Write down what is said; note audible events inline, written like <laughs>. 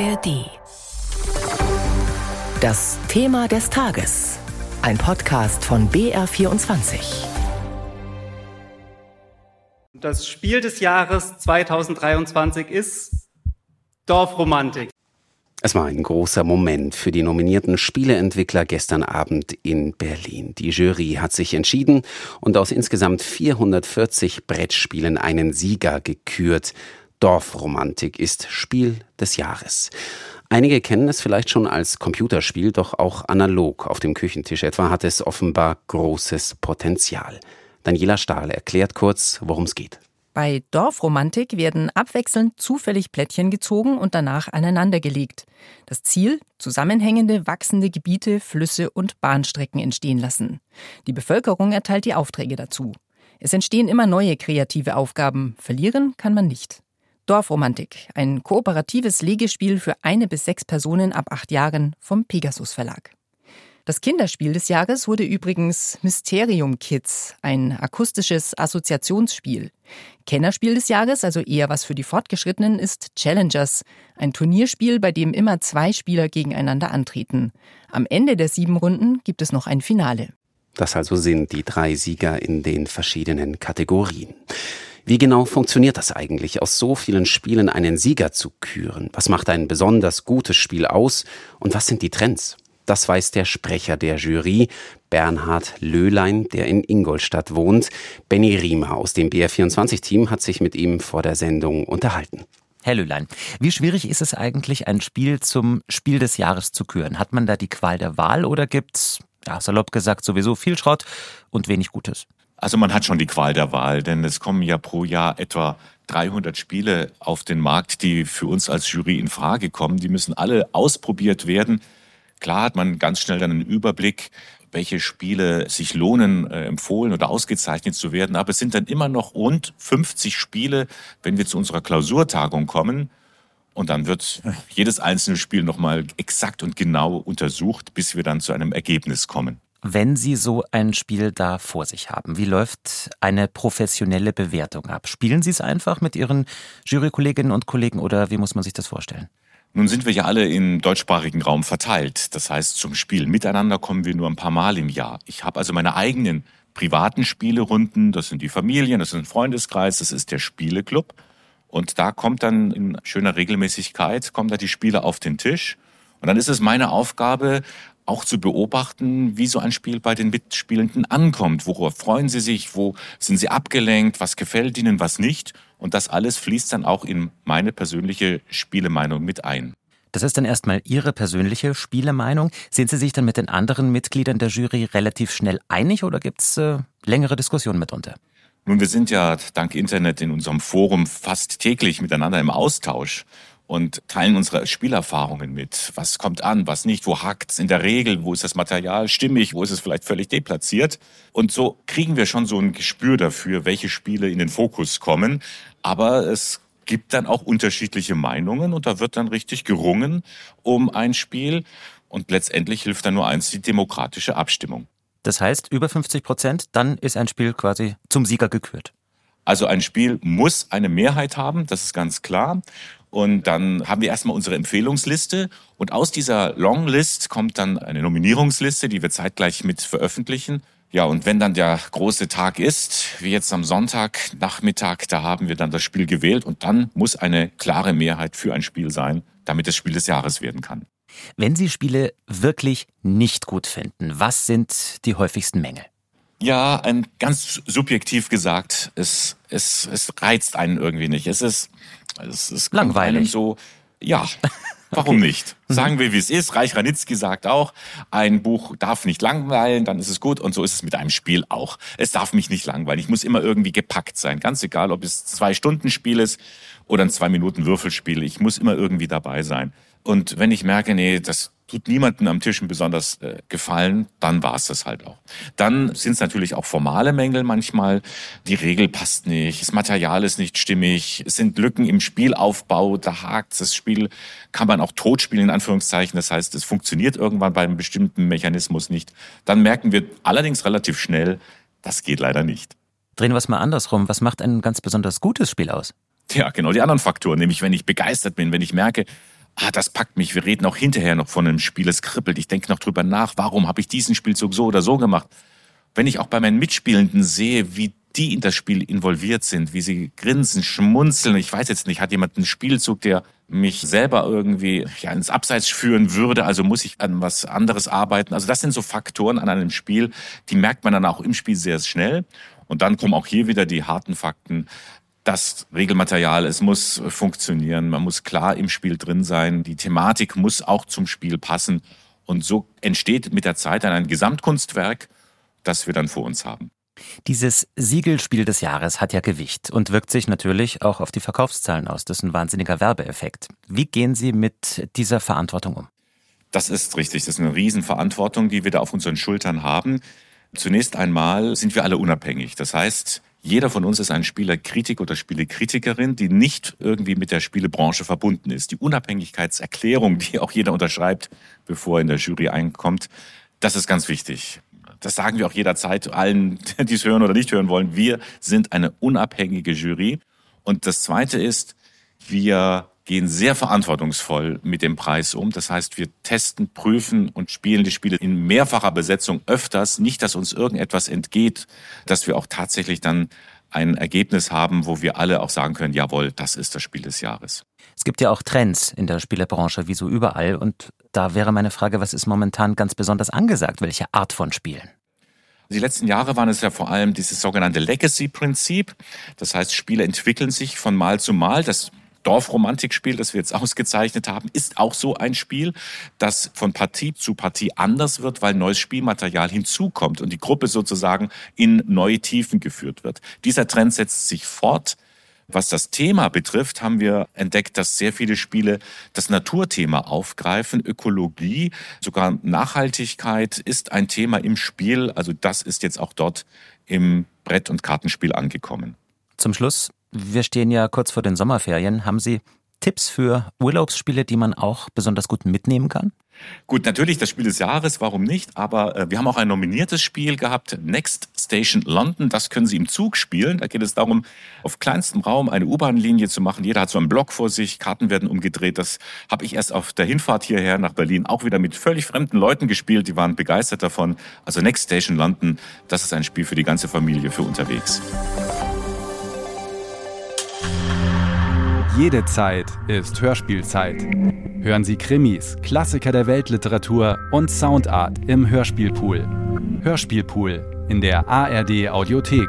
ARD. Das Thema des Tages. Ein Podcast von BR24. Das Spiel des Jahres 2023 ist Dorfromantik. Es war ein großer Moment für die nominierten Spieleentwickler gestern Abend in Berlin. Die Jury hat sich entschieden und aus insgesamt 440 Brettspielen einen Sieger gekürt. Dorfromantik ist Spiel des Jahres. Einige kennen es vielleicht schon als Computerspiel, doch auch analog auf dem Küchentisch etwa hat es offenbar großes Potenzial. Daniela Stahl erklärt kurz, worum es geht. Bei Dorfromantik werden abwechselnd zufällig Plättchen gezogen und danach aneinandergelegt. Das Ziel? Zusammenhängende, wachsende Gebiete, Flüsse und Bahnstrecken entstehen lassen. Die Bevölkerung erteilt die Aufträge dazu. Es entstehen immer neue kreative Aufgaben. Verlieren kann man nicht. Dorfromantik, ein kooperatives Legespiel für eine bis sechs Personen ab acht Jahren vom Pegasus Verlag. Das Kinderspiel des Jahres wurde übrigens Mysterium Kids, ein akustisches Assoziationsspiel. Kennerspiel des Jahres, also eher was für die Fortgeschrittenen, ist Challengers, ein Turnierspiel, bei dem immer zwei Spieler gegeneinander antreten. Am Ende der sieben Runden gibt es noch ein Finale. Das also sind die drei Sieger in den verschiedenen Kategorien. Wie genau funktioniert das eigentlich, aus so vielen Spielen einen Sieger zu küren? Was macht ein besonders gutes Spiel aus und was sind die Trends? Das weiß der Sprecher der Jury, Bernhard Löhlein, der in Ingolstadt wohnt. Benny Riemer aus dem BR24-Team hat sich mit ihm vor der Sendung unterhalten. Herr Löhlein, wie schwierig ist es eigentlich, ein Spiel zum Spiel des Jahres zu küren? Hat man da die Qual der Wahl oder gibt's, ja, salopp gesagt, sowieso viel Schrott und wenig Gutes? Also man hat schon die Qual der Wahl, denn es kommen ja pro Jahr etwa 300 Spiele auf den Markt, die für uns als Jury in Frage kommen. Die müssen alle ausprobiert werden. Klar hat man ganz schnell dann einen Überblick, welche Spiele sich lohnen, äh, empfohlen oder ausgezeichnet zu werden. Aber es sind dann immer noch rund 50 Spiele, wenn wir zu unserer Klausurtagung kommen. Und dann wird jedes einzelne Spiel nochmal exakt und genau untersucht, bis wir dann zu einem Ergebnis kommen. Wenn Sie so ein Spiel da vor sich haben, wie läuft eine professionelle Bewertung ab? Spielen Sie es einfach mit Ihren Jurykolleginnen und Kollegen oder wie muss man sich das vorstellen? Nun sind wir ja alle im deutschsprachigen Raum verteilt. Das heißt, zum Spiel miteinander kommen wir nur ein paar Mal im Jahr. Ich habe also meine eigenen privaten Spielerunden. Das sind die Familien, das ist ein Freundeskreis, das ist der Spieleclub. Und da kommt dann in schöner Regelmäßigkeit, kommen da die Spiele auf den Tisch. Und dann ist es meine Aufgabe, auch zu beobachten, wie so ein Spiel bei den Mitspielenden ankommt. Worauf freuen sie sich? Wo sind sie abgelenkt? Was gefällt ihnen? Was nicht? Und das alles fließt dann auch in meine persönliche Spielemeinung mit ein. Das ist dann erstmal Ihre persönliche Spielemeinung. Sind Sie sich dann mit den anderen Mitgliedern der Jury relativ schnell einig oder gibt es äh, längere Diskussionen mitunter? Nun, wir sind ja dank Internet in unserem Forum fast täglich miteinander im Austausch und teilen unsere Spielerfahrungen mit. Was kommt an, was nicht, wo hakt's in der Regel, wo ist das Material stimmig, wo ist es vielleicht völlig deplatziert. Und so kriegen wir schon so ein Gespür dafür, welche Spiele in den Fokus kommen. Aber es gibt dann auch unterschiedliche Meinungen und da wird dann richtig gerungen um ein Spiel. Und letztendlich hilft dann nur eins, die demokratische Abstimmung. Das heißt, über 50 Prozent, dann ist ein Spiel quasi zum Sieger gekürt. Also ein Spiel muss eine Mehrheit haben, das ist ganz klar. Und dann haben wir erstmal unsere Empfehlungsliste. Und aus dieser Longlist kommt dann eine Nominierungsliste, die wir zeitgleich mit veröffentlichen. Ja, und wenn dann der große Tag ist, wie jetzt am Sonntagnachmittag, da haben wir dann das Spiel gewählt und dann muss eine klare Mehrheit für ein Spiel sein, damit es Spiel des Jahres werden kann. Wenn Sie Spiele wirklich nicht gut finden, was sind die häufigsten Mängel? Ja, ein ganz subjektiv gesagt, es, es, es reizt einen irgendwie nicht. Es ist, es ist langweilig. So, ja. Warum <laughs> okay. nicht? Sagen wir, wie es ist. Reich Ranitzky sagt auch, ein Buch darf nicht langweilen, dann ist es gut. Und so ist es mit einem Spiel auch. Es darf mich nicht langweilen. Ich muss immer irgendwie gepackt sein. Ganz egal, ob es zwei Stunden Spiel ist oder ein zwei Minuten Würfelspiel. Ich muss immer irgendwie dabei sein. Und wenn ich merke, nee, das tut niemandem am Tisch besonders äh, gefallen, dann war es das halt auch. Dann sind es natürlich auch formale Mängel manchmal. Die Regel passt nicht, das Material ist nicht stimmig, es sind Lücken im Spielaufbau, da hakt das Spiel, kann man auch totspielen in Anführungszeichen. Das heißt, es funktioniert irgendwann bei einem bestimmten Mechanismus nicht. Dann merken wir allerdings relativ schnell, das geht leider nicht. Drehen wir es mal andersrum. Was macht ein ganz besonders gutes Spiel aus? Ja, genau, die anderen Faktoren. Nämlich, wenn ich begeistert bin, wenn ich merke, ah, das packt mich. Wir reden auch hinterher noch von einem Spiel, es kribbelt. Ich denke noch drüber nach, warum habe ich diesen Spielzug so oder so gemacht. Wenn ich auch bei meinen Mitspielenden sehe, wie die in das Spiel involviert sind, wie sie grinsen, schmunzeln. Ich weiß jetzt nicht, hat jemand einen Spielzug, der mich selber irgendwie ja, ins Abseits führen würde, also muss ich an was anderes arbeiten. Also das sind so Faktoren an einem Spiel, die merkt man dann auch im Spiel sehr schnell. Und dann kommen auch hier wieder die harten Fakten das Regelmaterial, es muss funktionieren, man muss klar im Spiel drin sein, die Thematik muss auch zum Spiel passen. Und so entsteht mit der Zeit dann ein Gesamtkunstwerk, das wir dann vor uns haben. Dieses Siegelspiel des Jahres hat ja Gewicht und wirkt sich natürlich auch auf die Verkaufszahlen aus. Das ist ein wahnsinniger Werbeeffekt. Wie gehen Sie mit dieser Verantwortung um? Das ist richtig. Das ist eine Riesenverantwortung, die wir da auf unseren Schultern haben. Zunächst einmal sind wir alle unabhängig. Das heißt, jeder von uns ist ein Spielerkritiker oder Spielekritikerin, die nicht irgendwie mit der Spielebranche verbunden ist. Die Unabhängigkeitserklärung, die auch jeder unterschreibt, bevor er in der Jury einkommt, das ist ganz wichtig. Das sagen wir auch jederzeit allen, <laughs> die es hören oder nicht hören wollen. Wir sind eine unabhängige Jury. Und das Zweite ist, wir gehen sehr verantwortungsvoll mit dem Preis um. Das heißt, wir testen, prüfen und spielen die Spiele in mehrfacher Besetzung öfters. Nicht, dass uns irgendetwas entgeht, dass wir auch tatsächlich dann ein Ergebnis haben, wo wir alle auch sagen können, jawohl, das ist das Spiel des Jahres. Es gibt ja auch Trends in der Spielebranche, wie so überall. Und da wäre meine Frage, was ist momentan ganz besonders angesagt? Welche Art von Spielen? Die letzten Jahre waren es ja vor allem dieses sogenannte Legacy-Prinzip. Das heißt, Spiele entwickeln sich von Mal zu Mal. Das Dorfromantikspiel, das wir jetzt ausgezeichnet haben, ist auch so ein Spiel, das von Partie zu Partie anders wird, weil neues Spielmaterial hinzukommt und die Gruppe sozusagen in neue Tiefen geführt wird. Dieser Trend setzt sich fort. Was das Thema betrifft, haben wir entdeckt, dass sehr viele Spiele das Naturthema aufgreifen. Ökologie, sogar Nachhaltigkeit ist ein Thema im Spiel. Also das ist jetzt auch dort im Brett- und Kartenspiel angekommen. Zum Schluss wir stehen ja kurz vor den Sommerferien. Haben Sie Tipps für Urlaubsspiele, die man auch besonders gut mitnehmen kann? Gut, natürlich das Spiel des Jahres, warum nicht? Aber äh, wir haben auch ein nominiertes Spiel gehabt, Next Station London. Das können Sie im Zug spielen. Da geht es darum, auf kleinstem Raum eine U-Bahn-Linie zu machen. Jeder hat so einen Block vor sich, Karten werden umgedreht. Das habe ich erst auf der Hinfahrt hierher nach Berlin auch wieder mit völlig fremden Leuten gespielt. Die waren begeistert davon. Also Next Station London, das ist ein Spiel für die ganze Familie, für unterwegs. Jede Zeit ist Hörspielzeit. Hören Sie Krimis, Klassiker der Weltliteratur und Soundart im Hörspielpool. Hörspielpool in der ARD Audiothek.